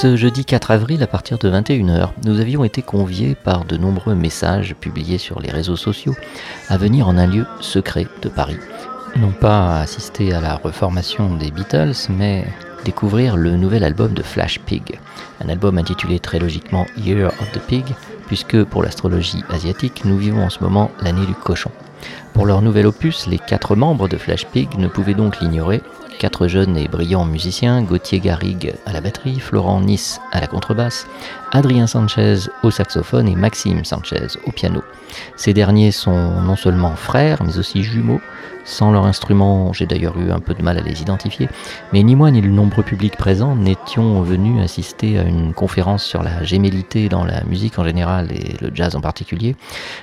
Ce jeudi 4 avril, à partir de 21h, nous avions été conviés par de nombreux messages publiés sur les réseaux sociaux à venir en un lieu secret de Paris. Non pas assister à la reformation des Beatles, mais découvrir le nouvel album de Flash Pig. Un album intitulé très logiquement Year of the Pig, puisque pour l'astrologie asiatique, nous vivons en ce moment l'année du cochon. Pour leur nouvel opus, les quatre membres de Flash Pig ne pouvaient donc l'ignorer quatre jeunes et brillants musiciens, Gauthier Garrigue à la batterie, Florent Nice à la contrebasse, Adrien Sanchez au saxophone et Maxime Sanchez au piano. Ces derniers sont non seulement frères, mais aussi jumeaux. Sans leur instrument, j'ai d'ailleurs eu un peu de mal à les identifier, mais ni moi ni le nombreux public présent n'étions venus assister à une conférence sur la gémellité dans la musique en général et le jazz en particulier.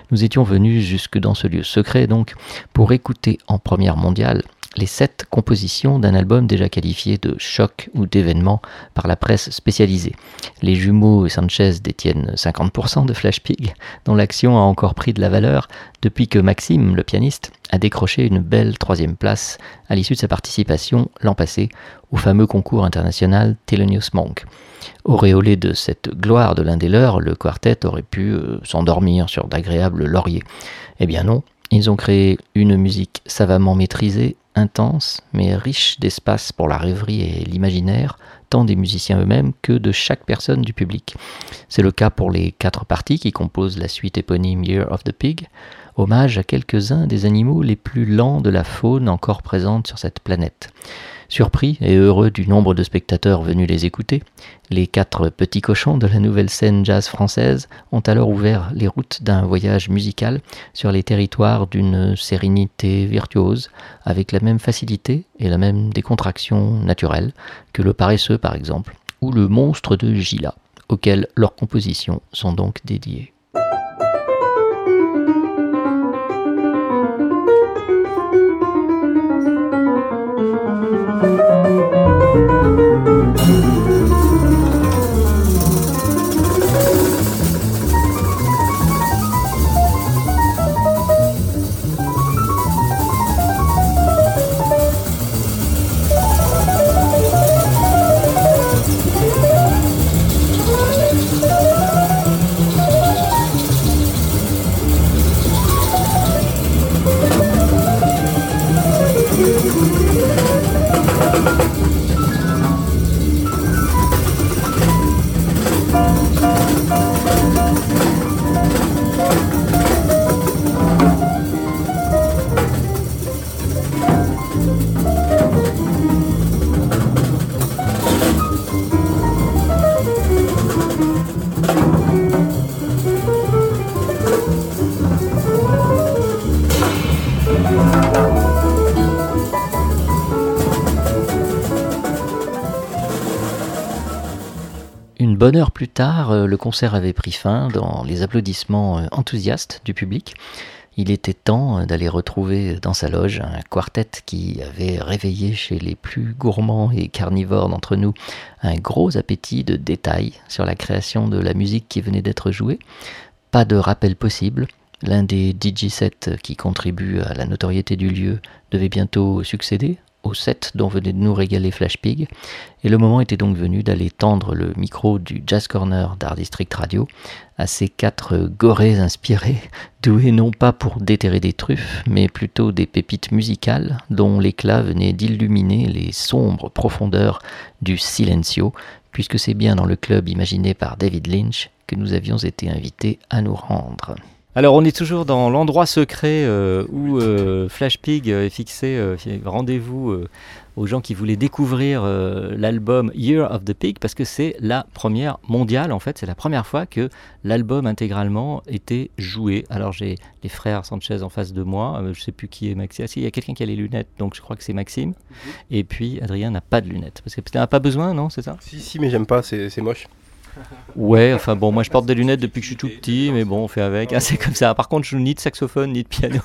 Nous étions venus jusque dans ce lieu secret donc pour écouter en première mondiale les sept compositions d'un album déjà qualifié de choc ou d'événement par la presse spécialisée. Les jumeaux Sanchez détiennent 50% de Flash Pig, dont l'action a encore pris de la valeur depuis que Maxime, le pianiste, a décroché une belle troisième place à l'issue de sa participation l'an passé au fameux concours international Thelonious Monk. Auréolé de cette gloire de l'un des leurs, le quartet aurait pu euh, s'endormir sur d'agréables lauriers. Eh bien non, ils ont créé une musique savamment maîtrisée intense, mais riche d'espace pour la rêverie et l'imaginaire, tant des musiciens eux-mêmes que de chaque personne du public. C'est le cas pour les quatre parties qui composent la suite éponyme Year of the Pig, hommage à quelques-uns des animaux les plus lents de la faune encore présente sur cette planète. Surpris et heureux du nombre de spectateurs venus les écouter, les quatre petits cochons de la nouvelle scène jazz française ont alors ouvert les routes d'un voyage musical sur les territoires d'une sérénité virtuose, avec la même facilité et la même décontraction naturelle que le paresseux par exemple, ou le monstre de Gila, auquel leurs compositions sont donc dédiées. Bonne heure plus tard, euh, le concert avait pris fin dans les applaudissements euh, enthousiastes du public. Il était temps euh, d'aller retrouver dans sa loge un quartet qui avait réveillé chez les plus gourmands et carnivores d'entre nous un gros appétit de détails sur la création de la musique qui venait d'être jouée. Pas de rappel possible, L'un des DJ sets qui contribuent à la notoriété du lieu devait bientôt succéder, au set dont venait de nous régaler Flash Pig, et le moment était donc venu d'aller tendre le micro du Jazz Corner d'Art District Radio à ces quatre gorées inspirés, doués non pas pour déterrer des truffes, mais plutôt des pépites musicales dont l'éclat venait d'illuminer les sombres profondeurs du silencio, puisque c'est bien dans le club imaginé par David Lynch que nous avions été invités à nous rendre. Alors on est toujours dans l'endroit secret euh, où euh, Flash Pig est fixé euh, rendez-vous aux gens qui voulaient découvrir l'album Year of the Pig parce que c'est la première mondiale en fait, c'est la première fois que l'album intégralement était joué. Alors j'ai les frères Sanchez en face de moi, je sais plus qui est Maxime. Ah, si, il y a quelqu'un qui a les lunettes, donc je crois que c'est Maxime. Mhm. Et puis Adrien n'a pas de lunettes parce que n'as pas besoin, non, c'est ça? Si si, mais j'aime pas, c'est moche. Ouais, enfin bon, moi je porte des lunettes depuis que je suis tout petit, mais bon, on fait avec, hein, c'est comme ça. Par contre, je joue ni de saxophone ni de piano.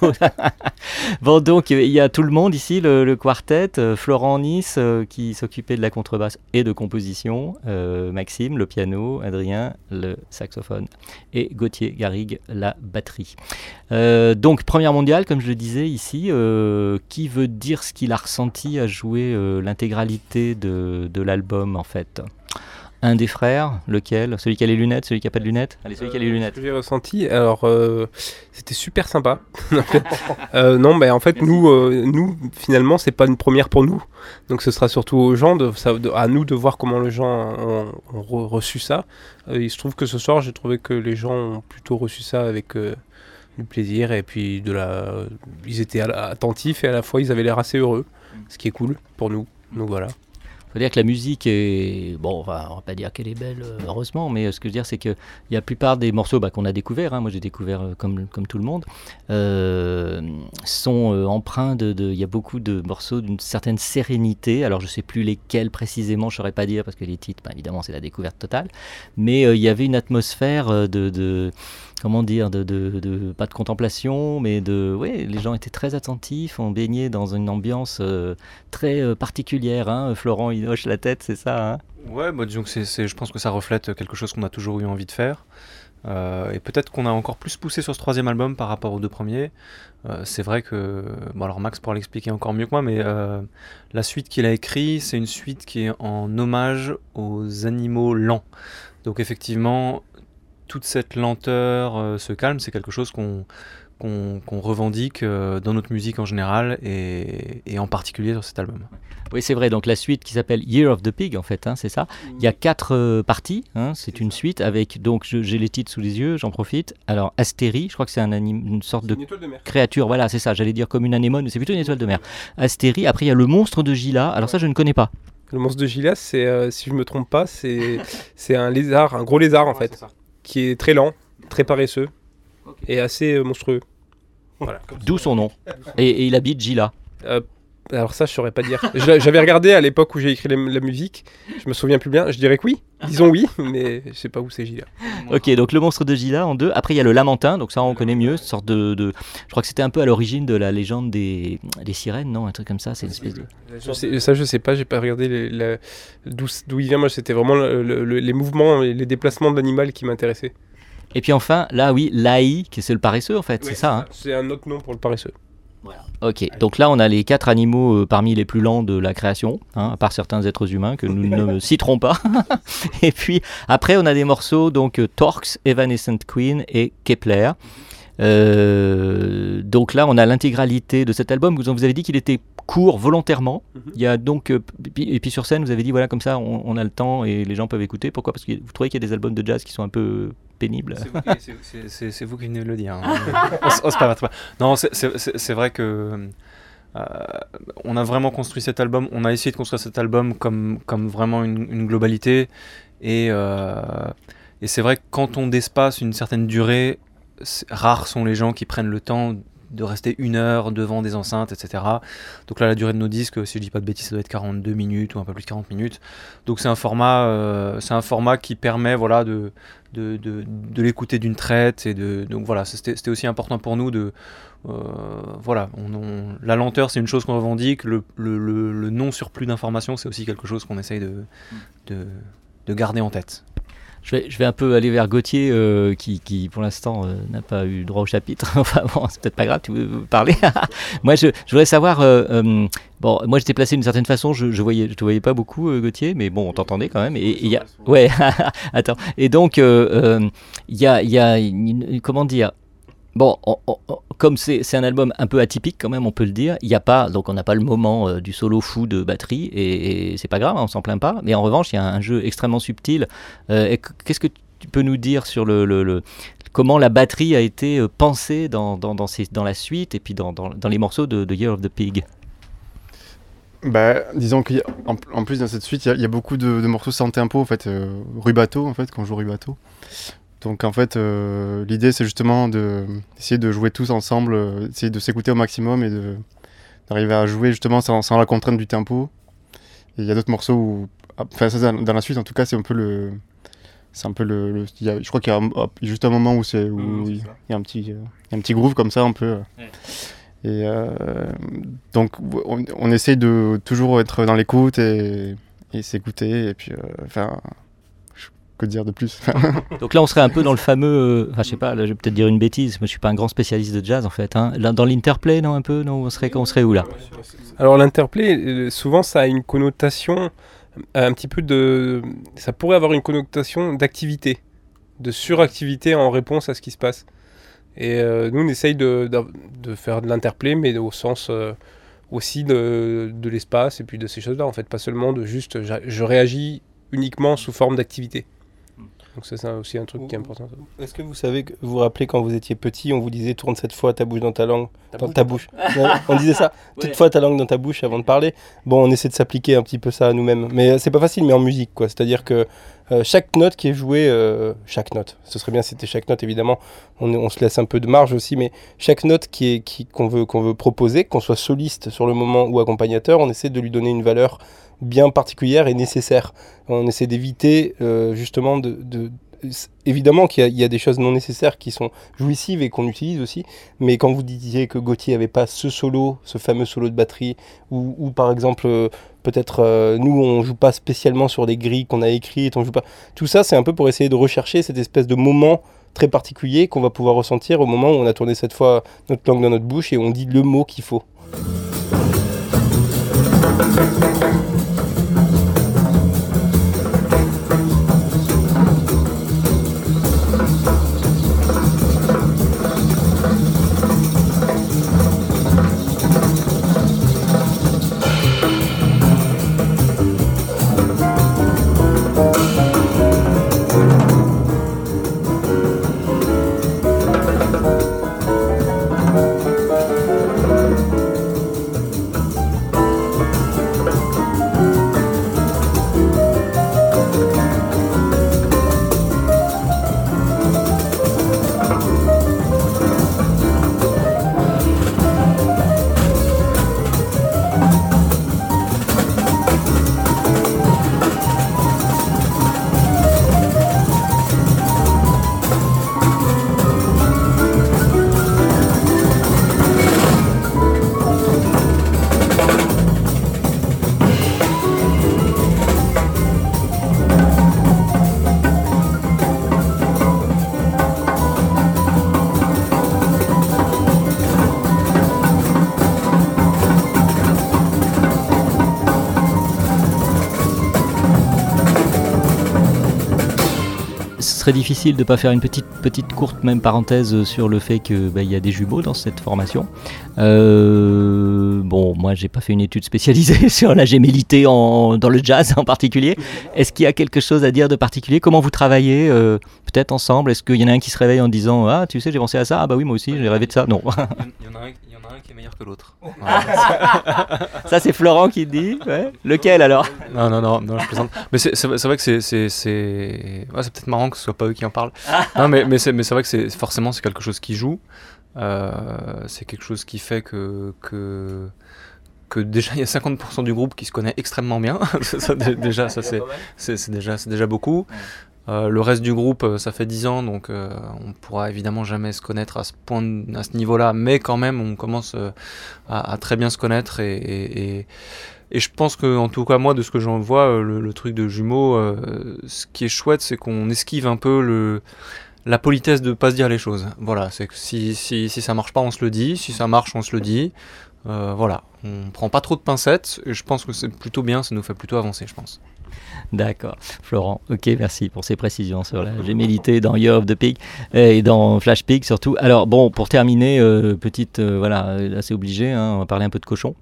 bon, donc il y a tout le monde ici, le, quartet, euh, Florent Nice euh, qui s'occupait de la contrebasse et de composition, euh, Maxime, le piano, Adrien, le saxophone, et Gauthier Garrigue, la batterie. donc, première mondiale, comme je le disais ici, qui veut dire ce qu'il a ressenti à jouer l'intégralité de l'album en fait? Un des frères, lequel? Celui qui a les lunettes, celui qui a pas de lunettes? Allez, celui qui a les lunettes. j'ai ressenti, alors euh, c'était super sympa. Euh, non, mais en fait, nous, euh, nous finalement, c'est pas une première pour nous. Donc ce sera surtout aux gens, de, à nous de voir comment les gens ont, reçu ça. il se trouve que ce soir, j'ai trouvé que les gens ont plutôt reçu ça avec du plaisir et puis de la. Ils étaient attentifs et à la fois ils avaient l'air assez heureux, ce qui est cool pour nous. Donc voilà faut dire que la musique est. Bon, on va, on va pas dire qu'elle est belle, euh, heureusement, mais euh, ce que je veux dire, c'est que la plupart des morceaux bah, qu'on a découverts, hein, moi j'ai découvert euh, comme, comme tout le monde, sont empreints de. Il y a beaucoup de morceaux d'une certaine sérénité. Alors je sais plus lesquels précisément, je saurais pas dire, parce que les titres, bah, évidemment, c'est la découverte totale. Mais il y avait une atmosphère de comment dire, de, pas de contemplation, mais de, oui, les gens étaient très attentifs, on baignait dans une ambiance euh, très euh, particulière. Hein. Florent, il hoche la tête, c'est ça hein? Ouais, bah, c'est, je pense que ça reflète quelque chose qu'on a toujours eu envie de faire. Euh, et peut-être qu'on a encore plus poussé sur ce troisième album par rapport aux deux premiers. c'est vrai que, bon alors Max pourra l'expliquer encore mieux que moi, mais la suite qu'il a écrit, c'est une suite qui est en hommage aux animaux lents. Donc effectivement, toute cette lenteur, euh, ce calme, c'est quelque chose qu'on qu'on revendique euh, dans notre musique en général et, et, en particulier sur cet album. Oui, c'est vrai. Donc la suite qui s'appelle Year of the Pig, en fait, hein, c'est ça. Il y a quatre euh, parties. Hein, c'est une suite avec donc j'ai les titres sous les yeux, j'en profite. Alors Astérie, je crois que c'est un une sorte de, créature. Voilà, c'est ça. J'allais dire comme une anémone, mais c'est plutôt une étoile de mer. Astérie. Après il y a le monstre de Gila. Alors ça, je ne connais pas. Le monstre de Gila, c'est si je me trompe pas, c'est c'est un lézard, un gros lézard en fait qui est très lent, très paresseux et assez euh, monstrueux. D'où son nom. Et, il habite Gila. Alors ça, je saurais pas dire. J'avais regardé à l'époque où j'ai écrit la, musique. Je me souviens plus bien. Je dirais que oui. Disons oui, mais je sais pas où c'est Gila. Ok, donc le monstre de Gila en deux. Après, il y a le Lamentin. Donc ça, on connaît mieux. sorte de, Je crois que c'était un peu à l'origine de la légende des... des sirènes, non Un truc comme ça. C'est une espèce de. Je ça, je sais pas. J'ai pas regardé d'où il vient. Moi, c'était vraiment les mouvements, les déplacements de l'animal qui m'intéressaient. Et puis enfin, là, oui, l'Aï, qui c'est le paresseux en fait, c'est ça. Hein c'est un autre nom pour le paresseux. Ok, donc là on a les quatre animaux euh, parmi les plus lents de la création, hein, à part certains êtres humains que nous ne citerons pas. et puis après on a des morceaux donc euh, Torx, Evanescent Queen et Kepler. Euh, donc là on a l'intégralité de cet album. Vous, vous avez dit qu'il était court volontairement. Mhm. Il y a donc et puis sur scène vous avez dit voilà comme ça on, on, a le temps et les gens peuvent écouter. Pourquoi? Parce que vous trouvez qu'il y a des albums de jazz qui sont un peu pénible. C'est vous, qui venez de le dire. Hein. Pas, non, c'est vrai que euh, on a vraiment construit cet album. On a essayé de construire cet album comme, comme vraiment une, globalité. Et, euh, et c'est vrai que quand on d'espace une certaine durée, rares sont les gens qui prennent le temps de rester une heure devant des enceintes, etc. Donc là, la durée de nos disques, si je dis pas de bêtises, ça doit être 42 minutes ou un peu plus de 40 minutes. Donc c'est un format, euh, c'est un format qui permet, voilà, de, l'écouter d'une traite et donc voilà, c'était aussi important pour nous de, euh, voilà, la lenteur c'est une chose qu'on revendique, le, non surplus d'informations c'est aussi quelque chose qu'on essaye de garder en tête. Je vais, je vais un peu aller vers Gauthier, euh, qui, qui, pour l'instant euh, n'a pas eu droit au chapitre. enfin bon, c'est peut-être pas grave, tu veux parler. moi, je, je, voudrais savoir. Euh, bon, moi, j'étais placé d'une certaine façon. Je, je voyais, je te voyais pas beaucoup, Gauthier, mais bon, on t'entendait quand même. Et il y a, ouais, attends. Et donc, il y a, y a une, comment dire Bon, comme c'est un album un peu atypique quand même, on peut le dire, il n'y a pas, donc on n'a pas le moment euh, du solo fou de batterie, et, c'est pas grave, hein, on s'en plaint pas, mais en revanche, il y a un jeu extrêmement subtil. Euh, Qu'est-ce que tu peux nous dire sur le, comment la batterie a été euh, pensée dans, dans, la suite et puis dans, les morceaux de, de, Year of the Pig? Bah, disons qu'en en plus dans cette suite, il y, a beaucoup de, morceaux sans tempo, en fait, rubato, en fait, quand on joue rubato. Donc en fait, euh, l'idée c'est justement d'essayer de, jouer tous ensemble, euh, essayer de s'écouter au maximum et d'arriver à jouer justement sans, sans, la contrainte du tempo. Et il y a d'autres morceaux où, enfin ça, dans la suite en tout cas, c'est un peu le, c'est un peu le, je crois qu'il y a juste un moment où c'est où mmh, il, y a un petit, un petit groove comme ça un peu. Et euh, donc on, on, essaye de toujours être dans l'écoute et, et s'écouter et puis enfin dire de plus Donc là, on serait un peu dans le fameux. Euh, enfin, je sais pas, là, je vais peut-être dire une bêtise. Moi, je suis pas un grand spécialiste de jazz en fait. Hein. Dans l'interplay, non, un peu, non, on serait, on serait où là? Alors l'interplay, euh, souvent, ça a une connotation euh, un petit peu de. Ça pourrait avoir une connotation d'activité, de suractivité en réponse à ce qui se passe. Et nous, on essaye de, de, faire de l'interplay, mais au sens aussi de, de l'espace et puis de ces choses-là. En fait, pas seulement de juste je réagis uniquement sous forme d'activité. Donc ça c'est aussi un truc qui est important. Est-ce que vous savez, vous vous rappelez quand vous étiez petit, on vous disait tourne cette fois ta bouche dans ta langue, dans ta bouche. on disait ça, toute fois ta langue dans ta bouche avant de parler. Bon, on essaie de s'appliquer un petit peu ça à nous-mêmes, mais euh, c'est pas facile, mais en musique quoi. C'est-à-dire que euh, chaque note qui est jouée, euh, chaque note, ce serait bien si c'était chaque note évidemment, on, on, se laisse un peu de marge aussi, mais chaque note qui est qui qu'on veut qu'on veut proposer, qu'on soit soliste sur le moment ou accompagnateur, on essaie de lui donner une valeur bien particulière et nécessaire. On essaie d'éviter justement de, de évidemment qu'il y, a des choses non nécessaires qui sont jouissives et qu'on utilise aussi, mais quand vous disiez que Gauthier n'avait pas ce solo, ce fameux solo de batterie, ou, par exemple, euh, peut-être euh, nous, on joue pas spécialement sur des grilles qu'on a écrites, on joue pas. Tout ça, c'est un peu pour essayer de rechercher cette espèce de moment très particulier qu'on va pouvoir ressentir au moment où on a tourné cette fois notre langue dans notre bouche et on dit le mot qu'il faut. Difficile de ne pas faire une petite, petite courte même parenthèse sur le fait qu'il bah, y a des jumeaux dans cette formation. Euh, bon, moi j'ai pas fait une étude spécialisée sur la gémellité en, dans le jazz en particulier. Est-ce qu'il y a quelque chose à dire de particulier? Comment vous travaillez euh, peut-être ensemble? Est-ce qu'il y en a un qui se réveille en disant Ah, tu sais, j'ai pensé à ça Ah, bah oui, moi aussi, j'ai rêvé de ça Non. Il y en a un, qui est meilleur que l'autre. ça, c'est Florent qui dit. Lequel alors? Non, non, non, non, je plaisante. Mais c'est vrai que c'est c'est peut-être marrant que ce soit pas eux qui en parlent. non, mais, mais c'est vrai que c'est forcément c'est quelque chose qui joue. Euh, c'est quelque chose qui fait que, que, que déjà il y a 50% du groupe qui se connaît extrêmement bien. déjà, ça c'est déjà, déjà beaucoup. Euh, le reste du groupe, euh, ça fait 10 ans, donc euh, on pourra évidemment jamais se connaître à ce point, à ce niveau-là, mais quand même, on commence à, très bien se connaître et, Et je pense que, en tout cas, moi, de ce que j'en vois, le, le, truc de jumeaux, ce qui est chouette, c'est qu'on esquive un peu le la politesse de pas se dire les choses. Voilà, c'est que si, si, si, ça marche pas, on se le dit. Si ça marche, on se le dit. Euh, voilà, on prend pas trop de pincettes. Et je pense que c'est plutôt bien, ça nous fait plutôt avancer, je pense. D'accord, Florent. Ok, merci pour ces précisions sur la gémellité dans Year of the Pig et dans Flash Pig surtout. Alors bon, pour terminer, euh, petite, euh, voilà, là c'est obligé, hein, on va parler un peu de cochon.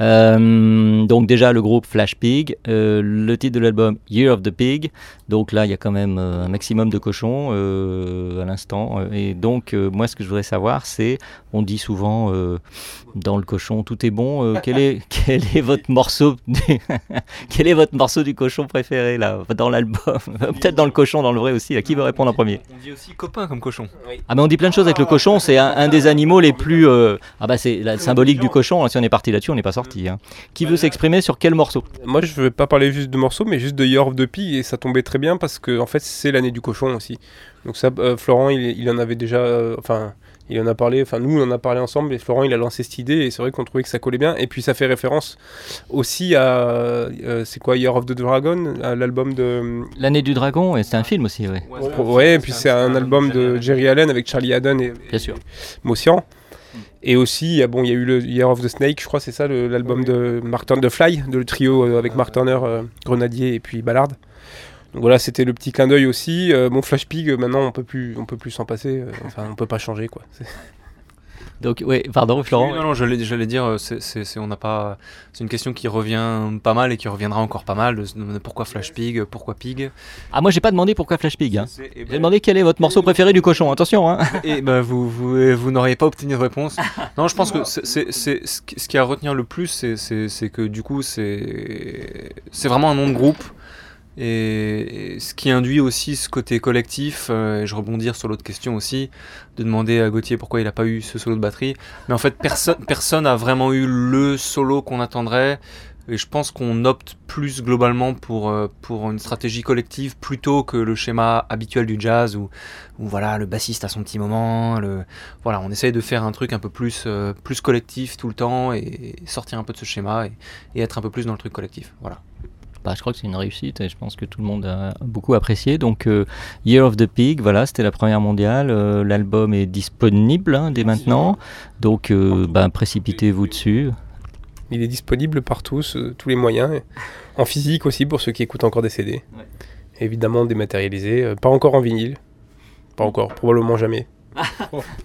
Euh, donc déjà le groupe Flash Pig, euh, le titre de l'album Year of the Pig. Donc là il y a quand même euh, un maximum de cochons à l'instant. Et donc moi ce que je voudrais savoir c'est, on dit souvent dans le cochon tout est bon. Quel est quel est votre morceau du quel est votre morceau du cochon préféré là dans l'album? Peut-être dans le cochon dans le vrai aussi. À qui veut répondre en premier? On dit aussi copain comme cochon. Ah mais on dit plein de choses avec le cochon. C'est un, des animaux les plus ah bah c'est la symbolique du cochon. Hein, si on est parti là-dessus on n'est pas sorti. Hein. Qui veut s'exprimer sur quel morceau? Moi, je ne vais pas parler juste de morceaux, mais juste de Year of the Pig, et ça tombait très bien parce que en fait, c'est l'année du cochon aussi. Donc ça, euh, Florent, il, en avait déjà, euh, enfin, il en a parlé, enfin nous, on en a parlé ensemble, et Florent, il a lancé cette idée, et c'est vrai qu'on trouvait que ça collait bien. Et puis ça fait référence aussi à, euh, c'est quoi, Year of the Dragon, à l'album de l'année du dragon, et c'est un film aussi, oui. Ouais, et puis c'est un album de Jerry Allen avec Charlie Haddon et, bien sûr, Mossian. Et aussi, bon, il y a eu le Year of the Snake, je crois, c'est ça, l'album de Mark Turner, de Fly, de le trio euh, avec Mark Turner, euh, Grenadier et puis Ballard. Donc voilà, c'était le petit clin d'œil aussi. Euh, mon Flash Pig, maintenant, on peut plus, on peut plus s'en passer. enfin, on peut pas changer, quoi. Donc, oui, pardon, Florent. non, non, j'allais, dire, euh, c'est, on n'a pas, c'est une question qui revient pas mal et qui reviendra encore pas mal. De, pourquoi Flash Pig, pourquoi Pig Ah, moi, j'ai pas demandé pourquoi Flash Pig. Hein. J'ai demandé quel est votre morceau préféré du cochon. Attention. Hein. Et bah, vous, vous, vous n'auriez pas obtenu de réponse. Non, je pense que c'est, ce qui a à retenir le plus, c'est, que du coup, c'est, c'est vraiment un nom de groupe. Et, ce qui induit aussi ce côté collectif, euh, et je rebondir sur l'autre question aussi, de demander à Gauthier pourquoi il n'a pas eu ce solo de batterie. Mais en fait, personne personne n'a vraiment eu le solo qu'on attendrait. Et je pense qu'on opte plus globalement pour, euh, pour une stratégie collective plutôt que le schéma habituel du jazz où, où voilà, le bassiste a son petit moment. Le, voilà, on essaye de faire un truc un peu plus, euh, plus collectif tout le temps et, sortir un peu de ce schéma et, et être un peu plus dans le truc collectif. Voilà. Bah, je crois que c'est une réussite et je pense que tout le monde a beaucoup apprécié. Donc, euh, Year of the Pig, voilà, c'était la première mondiale. Euh, l'album est disponible hein, dès maintenant. Donc, euh, bah, précipitez-vous dessus. Il est disponible par tous, tous les moyens. En physique aussi pour ceux qui écoutent encore des CD. Évidemment dématérialisé. pas encore en vinyle. Pas encore, probablement jamais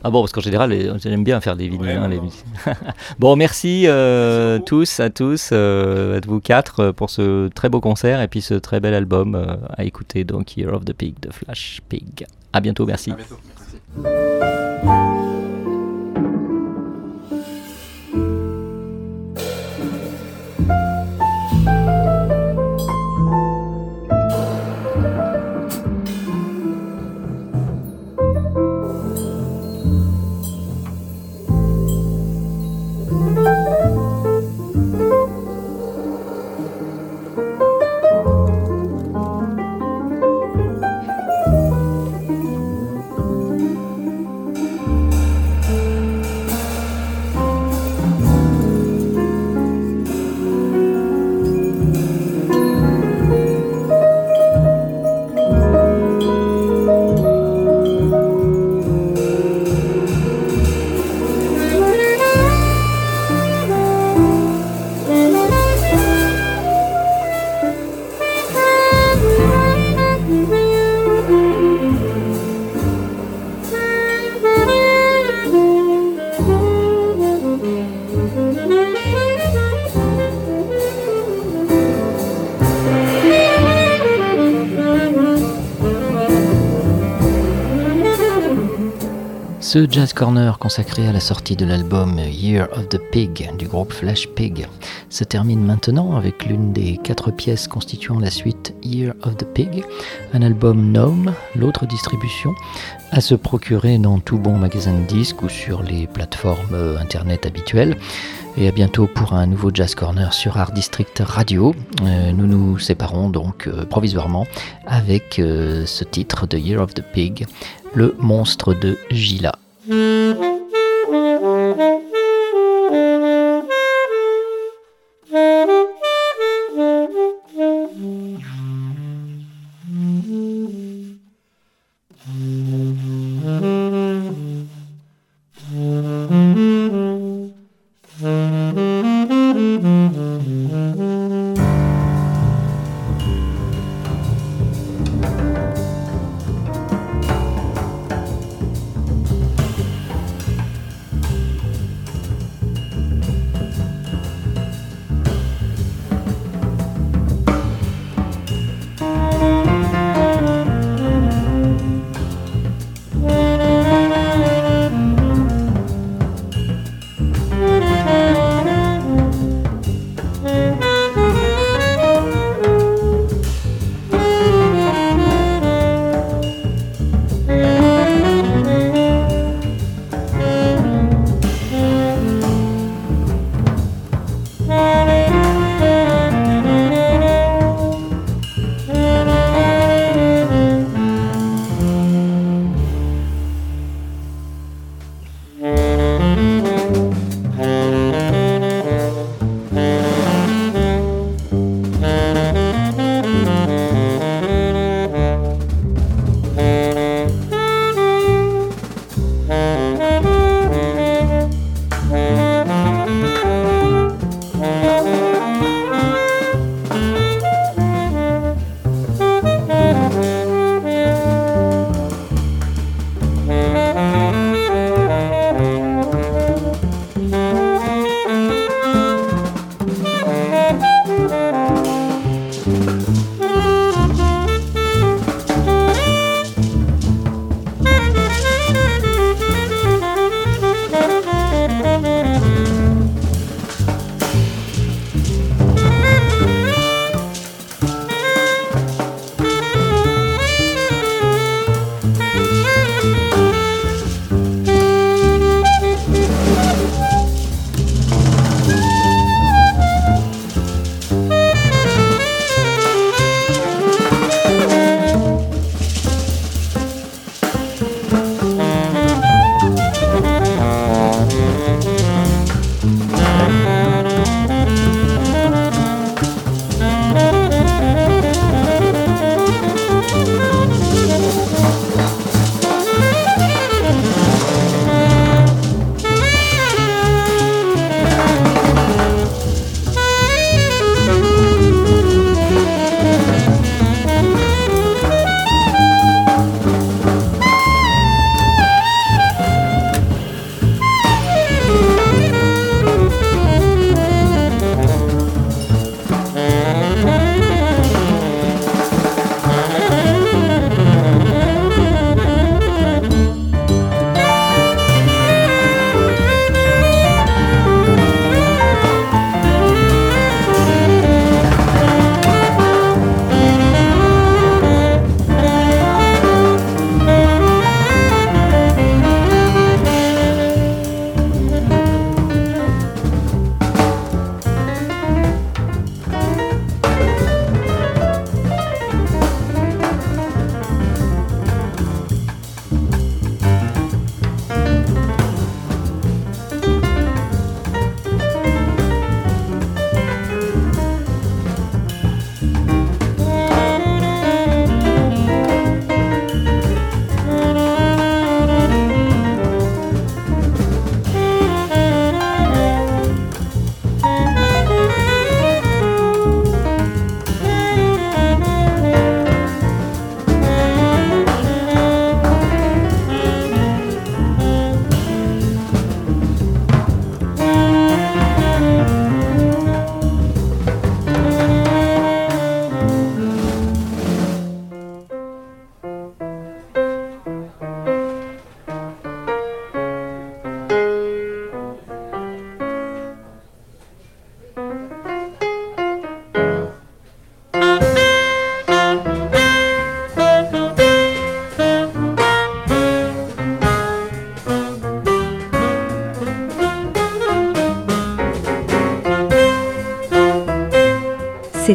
ah bon, parce qu'en général, j'aime bien faire des vinyles. Hein, bon, merci euh, tous, à tous, euh, à vous quatre, euh, pour ce très beau concert et puis ce très bel album à écouter, donc Year of the Pig de Flash Pig. À bientôt, merci. À bientôt. merci. Ce Jazz Corner consacré à la sortie de l'album Year of the Pig du groupe Flash Pig se termine maintenant avec l'une des quatre pièces constituant la suite Year of the Pig, un album Gnome, l'autre distribution, à se procurer dans tout bon magasin de disques ou sur les plateformes internet habituelles. Et à bientôt pour un nouveau Jazz Corner sur Art District Radio. Euh, nous nous séparons donc euh, provisoirement avec euh, ce titre de Year of the Pig, le monstre de Gila. Mm-hmm.